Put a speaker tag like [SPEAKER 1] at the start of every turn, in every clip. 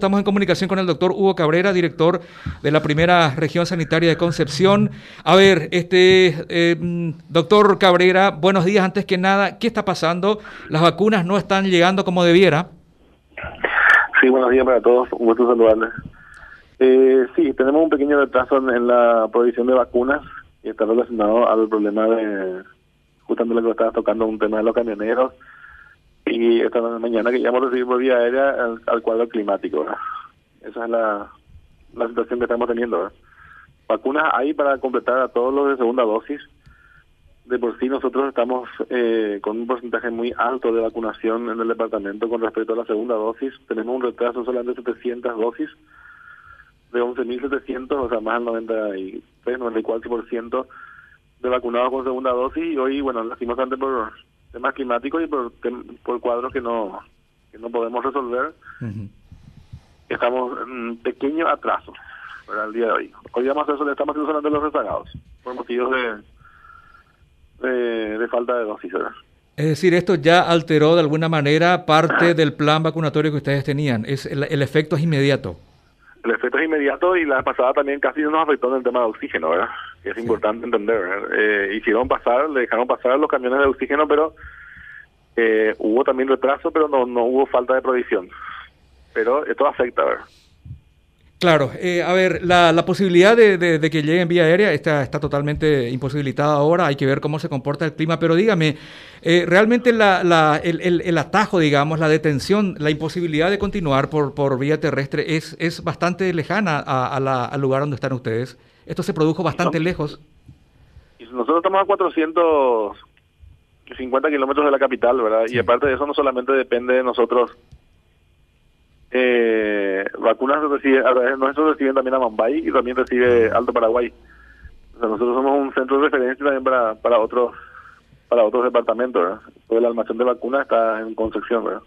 [SPEAKER 1] Estamos en comunicación con el doctor Hugo Cabrera, director de la primera región sanitaria de Concepción. A ver, este eh, doctor Cabrera, buenos días. Antes que nada, ¿qué está pasando? Las vacunas no están llegando como debiera.
[SPEAKER 2] Sí, buenos días para todos. Un gusto saludarles. Eh, sí, tenemos un pequeño retraso en, la provisión de vacunas y está relacionado al problema de, justamente lo que estaba tocando, un tema de los camioneros y esta mañana que ya hemos recibido por vía aérea al, cuadro climático. Esa es la, la situación que estamos teniendo. Vacunas hay para completar a todos los de segunda dosis. De por sí nosotros estamos eh, con un porcentaje muy alto de vacunación en el departamento con respecto a la segunda dosis. Tenemos un retraso solamente de 700 dosis, de 11.700, o sea, más del 93, 94% de vacunados con segunda dosis. Y hoy, bueno, lastimosamente por temas climáticos y por, por cuadros que no, que no podemos resolver, estamos en pequeño atraso para el día de hoy. Hoy vamos a hacer, estamos haciendo solamente los rezagados por motivos de, de, falta de dosis.
[SPEAKER 1] Es decir, esto ya alteró de alguna manera parte del plan vacunatorio que ustedes tenían. Es el, el efecto es inmediato.
[SPEAKER 2] El efecto es inmediato y la pasada también casi nos afectó en el tema de oxígeno, ¿verdad? Que es importante entender. Eh, hicieron pasar, le dejaron pasar los camiones de oxígeno, pero eh, hubo también retraso, pero no, no hubo falta de provisión. Pero esto afecta, ¿verdad?
[SPEAKER 1] Claro, eh, a ver, la, la posibilidad de, de, que llegue en vía aérea está, está totalmente imposibilitada ahora, hay que ver cómo se comporta el clima, pero dígame, eh, realmente la, la, el, el, el, atajo, digamos, la detención, la imposibilidad de continuar por, por vía terrestre es, es bastante lejana a, a la, al lugar donde están ustedes. Esto se produjo bastante lejos.
[SPEAKER 2] Nosotros estamos a 450 kilómetros de la capital, ¿verdad? Y aparte de eso no solamente depende de nosotros eh, vacunas recibe, nosotros reciben también a Mumbai y también recibe Alto Paraguay. nosotros somos un centro de referencia también para, para otros para otros departamentos. ¿verdad? el almacén de vacunas está en Concepción. ¿verdad?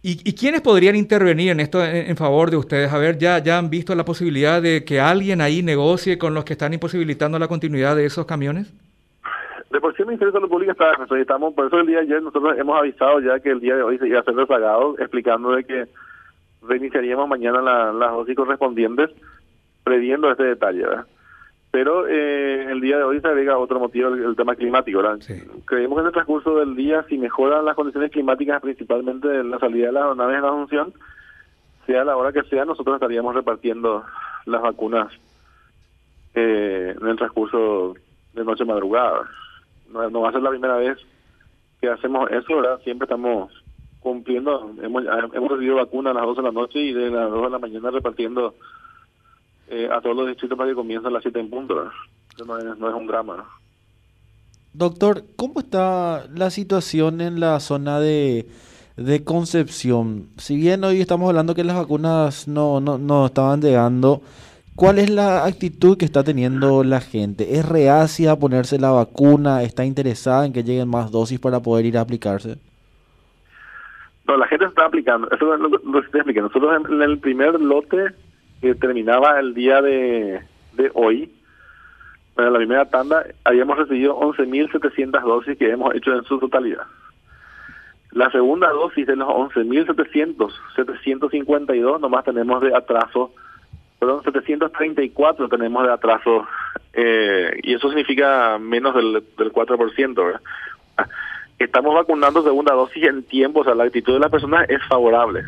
[SPEAKER 1] ¿Y, ¿Y, quiénes podrían intervenir en esto en, favor de ustedes? A ver, ya, ya han visto la posibilidad de que alguien ahí negocie con los que están imposibilitando la continuidad de esos camiones?
[SPEAKER 2] De por sí el Ministerio de Salud Pública está, estamos, por eso el día de ayer nosotros hemos avisado ya que el día de hoy se iba a ser rezagado, explicando de que reiniciaríamos mañana las dosis correspondientes, previendo este detalle, ¿verdad? Pero eh, el día de hoy se agrega otro motivo, el, tema climático, ¿verdad? Creemos que en el transcurso del día, si mejoran las condiciones climáticas, principalmente de la salida de las naves en la Asunción, sea la hora que sea, nosotros estaríamos repartiendo las vacunas eh, en el transcurso de noche madrugada no, no va a ser la primera vez que hacemos eso, ¿verdad? Siempre estamos cumpliendo, hemos, hemos recibido vacunas a las 12 de la noche y de las 2 de la mañana repartiendo eh, a todos los distritos para que comiencen las 7 en punto. No es, no es un drama,
[SPEAKER 3] Doctor, ¿cómo está la situación en la zona de, de Concepción? Si bien hoy estamos hablando que las vacunas no, no, no estaban llegando, ¿Cuál es la actitud que está teniendo la gente? ¿Es reacia a ponerse la vacuna? ¿Está interesada en que lleguen más dosis para poder ir a aplicarse?
[SPEAKER 2] No, la gente está aplicando. Eso es lo que estoy explicando. Nosotros en, el primer lote que terminaba el día de, de hoy, en la primera tanda, habíamos recibido 11.700 dosis que hemos hecho en su totalidad. La segunda dosis de los 11.700, 752 nomás tenemos de atraso perdón, 734 tenemos de atraso eh, y eso significa menos del, del 4%. ¿verdad? Estamos vacunando segunda dosis en tiempo, o sea, la actitud de las personas es favorable.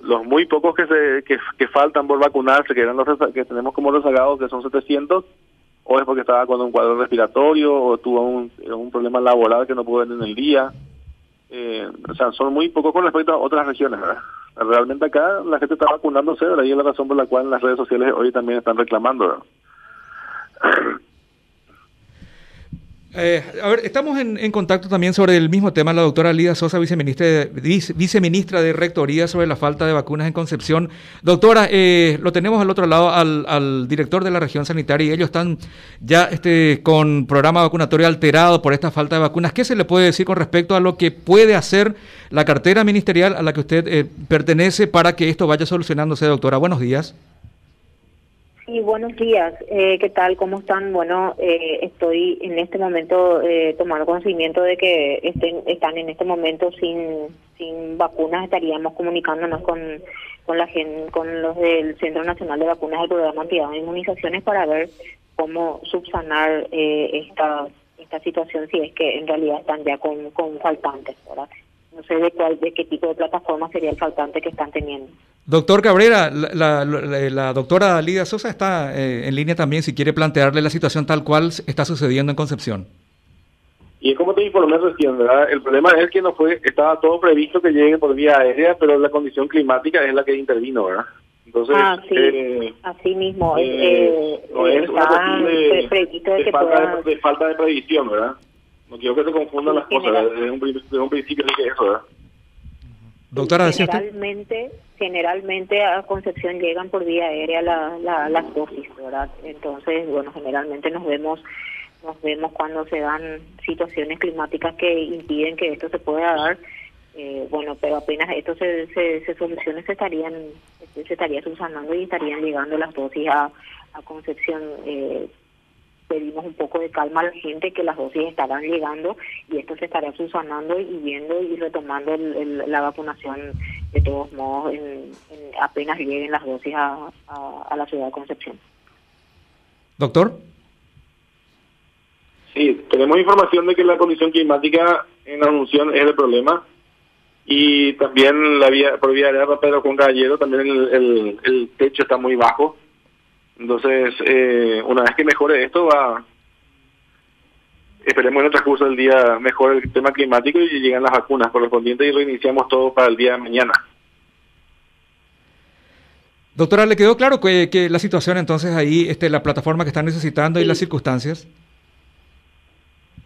[SPEAKER 2] Los muy pocos que se que, que faltan por vacunarse, que eran los que tenemos como rezagados, que son 700, o es porque estaba con un cuadro respiratorio o tuvo un, un problema laboral que no pudo venir en el día. Eh, o sea, son muy pocos con respecto a otras regiones, ¿verdad? Realmente acá la gente está vacunándose, ¿verdad? y es la razón por la cual las redes sociales hoy también están reclamando.
[SPEAKER 1] Eh, a ver, estamos en, contacto también sobre el mismo tema, la doctora Lida Sosa, viceministra de, viceministra de Rectoría, sobre la falta de vacunas en Concepción. Doctora, eh, lo tenemos al otro lado al, al, director de la región sanitaria y ellos están ya este, con programa vacunatorio alterado por esta falta de vacunas. ¿Qué se le puede decir con respecto a lo que puede hacer la cartera ministerial a la que usted eh, pertenece para que esto vaya solucionándose, doctora? Buenos días.
[SPEAKER 4] Sí, buenos días. Eh, ¿Qué tal? ¿Cómo están? Bueno, eh, estoy en este momento eh, tomando conocimiento de que estén, están en este momento sin sin vacunas estaríamos comunicándonos con con la gente, con los del Centro Nacional de Vacunas del Programa Antiedad de Inmunizaciones para ver cómo subsanar eh, esta esta situación si es que en realidad están ya con, con faltantes, ¿verdad? No sé de cuál, de qué tipo de plataforma sería el faltante que están teniendo.
[SPEAKER 1] Doctor Cabrera, la, la, doctora Lidia Sosa está eh, en línea también si quiere plantearle la situación tal cual está sucediendo en Concepción.
[SPEAKER 2] Y es como te informé recién, ¿verdad? El problema es que no fue, estaba todo previsto que llegue por vía aérea, pero la condición climática es la que intervino, ¿verdad?
[SPEAKER 4] Entonces, ah, sí. eh, así mismo. Eh, eh no es una
[SPEAKER 2] cuestión de, falta, de, falta de previsión, ¿verdad? No quiero que se confundan las cosas, desde un, desde un principio dije eso, ¿verdad?
[SPEAKER 4] Doctora, generalmente, generalmente a Concepción llegan por vía aérea la, la, las dosis, ¿verdad? Entonces, bueno, generalmente nos vemos nos vemos cuando se dan situaciones climáticas que impiden que esto se pueda dar. Eh, bueno, pero apenas esto se, se, se solucione, se estarían, se estaría subsanando y estarían llegando las dosis a, a Concepción. Eh, pedimos un poco de calma a la gente que las dosis estarán llegando y esto se estará subsanando y viendo y retomando la vacunación de todos modos en, apenas lleguen las dosis a, a, a la ciudad de Concepción.
[SPEAKER 1] Doctor.
[SPEAKER 2] Sí, tenemos información de que la condición climática en la Asunción es el problema y también la vía por vía de Pedro con Gallero también el, el, techo está muy bajo. Entonces, eh, una vez que mejore esto, va esperemos en el transcurso del día mejore el tema climático y llegan las vacunas correspondientes y reiniciamos todo para el día de mañana.
[SPEAKER 1] Doctora, ¿le quedó claro que, que la situación entonces ahí, este, la plataforma que están necesitando y las circunstancias?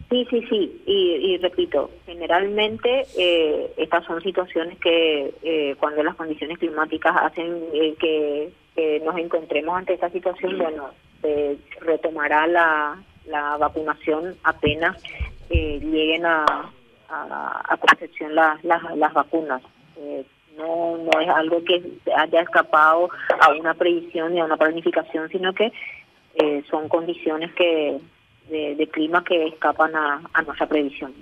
[SPEAKER 4] Sí, sí, sí, y, repito, generalmente eh, estas son situaciones que eh, cuando las condiciones climáticas hacen eh, que, nos encontremos ante esta situación, bueno, se retomará la, la vacunación apenas lleguen a, a, Concepción las, las, vacunas. no, no es algo que haya escapado a una previsión y a una planificación, sino que son condiciones que de, clima que escapan a, nuestra previsión.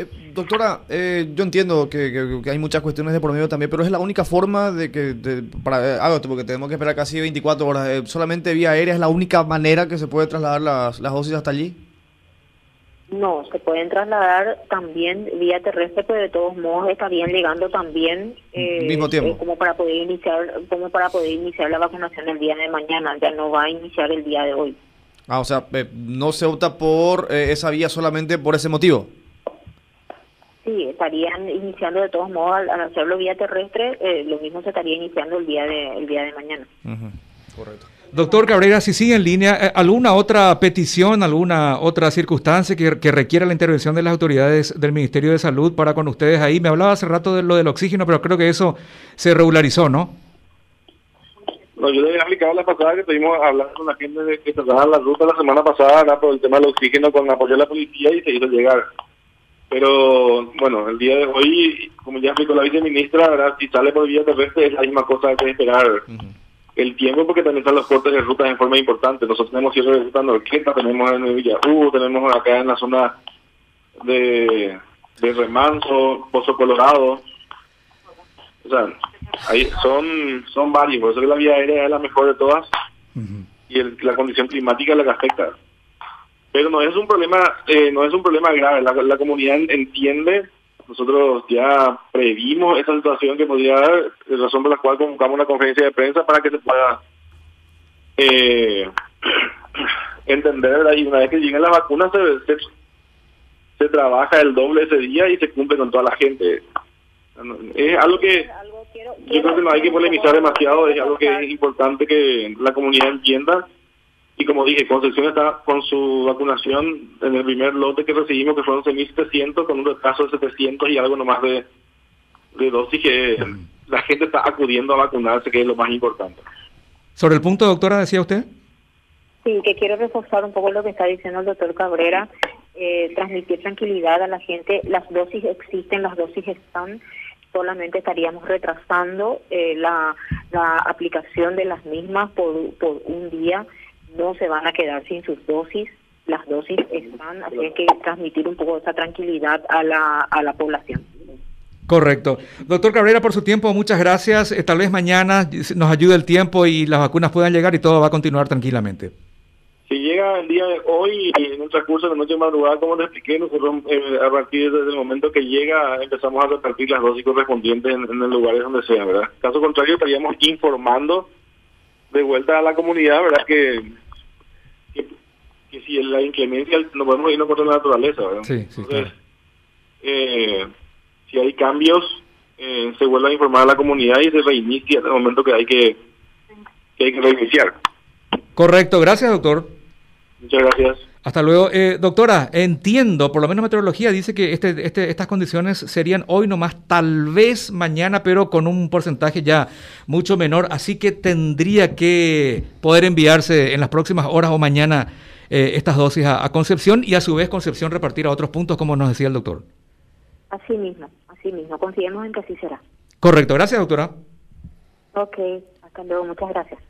[SPEAKER 5] Eh, doctora, eh, yo entiendo que, hay muchas cuestiones de por medio también, pero es la única forma de que, para, eh, porque tenemos que esperar casi 24 horas, solamente vía aérea es la única manera que se puede trasladar las, las dosis hasta allí.
[SPEAKER 4] No, se pueden trasladar también vía terrestre, pero de todos modos estarían llegando también
[SPEAKER 5] mismo tiempo.
[SPEAKER 4] como para poder iniciar, como para poder iniciar la vacunación el día de mañana. Ya no va a iniciar el día de hoy.
[SPEAKER 5] Ah, o sea, eh, no se opta por eh, esa vía solamente por ese motivo.
[SPEAKER 4] Sí, estarían iniciando de todos modos al, hacerlo vía terrestre, eh, lo mismo se estaría iniciando el día de el día de mañana.
[SPEAKER 1] Correcto. Doctor Cabrera, si sigue en línea, ¿alguna otra petición, alguna otra circunstancia que, que, requiera la intervención de las autoridades del Ministerio de Salud para con ustedes ahí? Me hablaba hace rato de lo del oxígeno, pero creo que eso se regularizó, ¿no?
[SPEAKER 2] No, yo le había explicado la pasada que estuvimos hablando con la gente de que trasladaban la ruta la semana pasada por el tema del oxígeno con apoyo a la policía y se hizo llegar. Pero bueno, el día de hoy, como ya explicó la viceministra, ¿verdad? si sale por vía terrestre es la misma cosa que esperar el tiempo porque también están los cortes de rutas en forma importante. Nosotros tenemos cierre de ruta Norqueta, tenemos en Villa U, tenemos acá en la zona de, de Remanso, Pozo Colorado. O sea, Ahí son, son varios, por eso que la vía aérea es la mejor de todas y la condición climática es la que afecta. Pero no es un problema, eh, no es un problema grave, la, la comunidad entiende, nosotros ya previmos esa situación que podría dar, razón por la cual convocamos una conferencia de prensa para que se pueda eh, entender, y una vez que lleguen las vacunas se, se trabaja el doble ese día y se cumple con toda la gente. Es algo que yo creo que no hay que polemizar demasiado, es algo que es importante que la comunidad entienda. Y como dije, Concepción está con su vacunación en el primer lote que recibimos, que fueron 6.700, con un retraso de 700 y algo nomás de, de dosis que la gente está acudiendo a vacunarse, que es lo más importante.
[SPEAKER 1] Sobre el punto, doctora, decía usted.
[SPEAKER 4] Sí, que quiero reforzar un poco lo que está diciendo el doctor Cabrera, eh, transmitir tranquilidad a la gente. Las dosis existen, las dosis están solamente estaríamos retrasando eh, la, la aplicación de las mismas por, por un día, no se van a quedar sin sus dosis, las dosis están, así que transmitir un poco esa tranquilidad a la, a la población.
[SPEAKER 1] Correcto. Doctor Cabrera, por su tiempo, muchas gracias. Eh, tal vez mañana nos ayude el tiempo y las vacunas puedan llegar y todo va a continuar tranquilamente.
[SPEAKER 2] Si llega el día de hoy y en un transcurso de noche madrugada, como les expliqué, nosotros eh, a partir del momento que llega empezamos a repartir las dosis correspondientes en, en los lugares donde sea, ¿verdad? Caso contrario, estaríamos informando de vuelta a la comunidad, ¿verdad? Que, que, si la inclemencia no podemos irnos contra la naturaleza, ¿verdad?
[SPEAKER 1] Sí, sí,
[SPEAKER 2] Entonces, eh, si hay cambios, eh, se vuelve a informar a la comunidad y se reinicia en el momento que hay que, que hay que reiniciar.
[SPEAKER 1] Correcto, gracias doctor.
[SPEAKER 2] Muchas gracias.
[SPEAKER 1] Hasta luego. Eh, doctora, entiendo, por lo menos meteorología dice que este, este, estas condiciones serían hoy nomás, tal vez mañana, pero con un porcentaje ya mucho menor, así que tendría que poder enviarse en las próximas horas o mañana eh, estas dosis a, a, Concepción y a su vez Concepción repartir a otros puntos, como nos decía el doctor.
[SPEAKER 4] Así mismo, así mismo, confiemos en que así será.
[SPEAKER 1] Correcto, gracias doctora.
[SPEAKER 4] Ok, hasta luego, muchas gracias.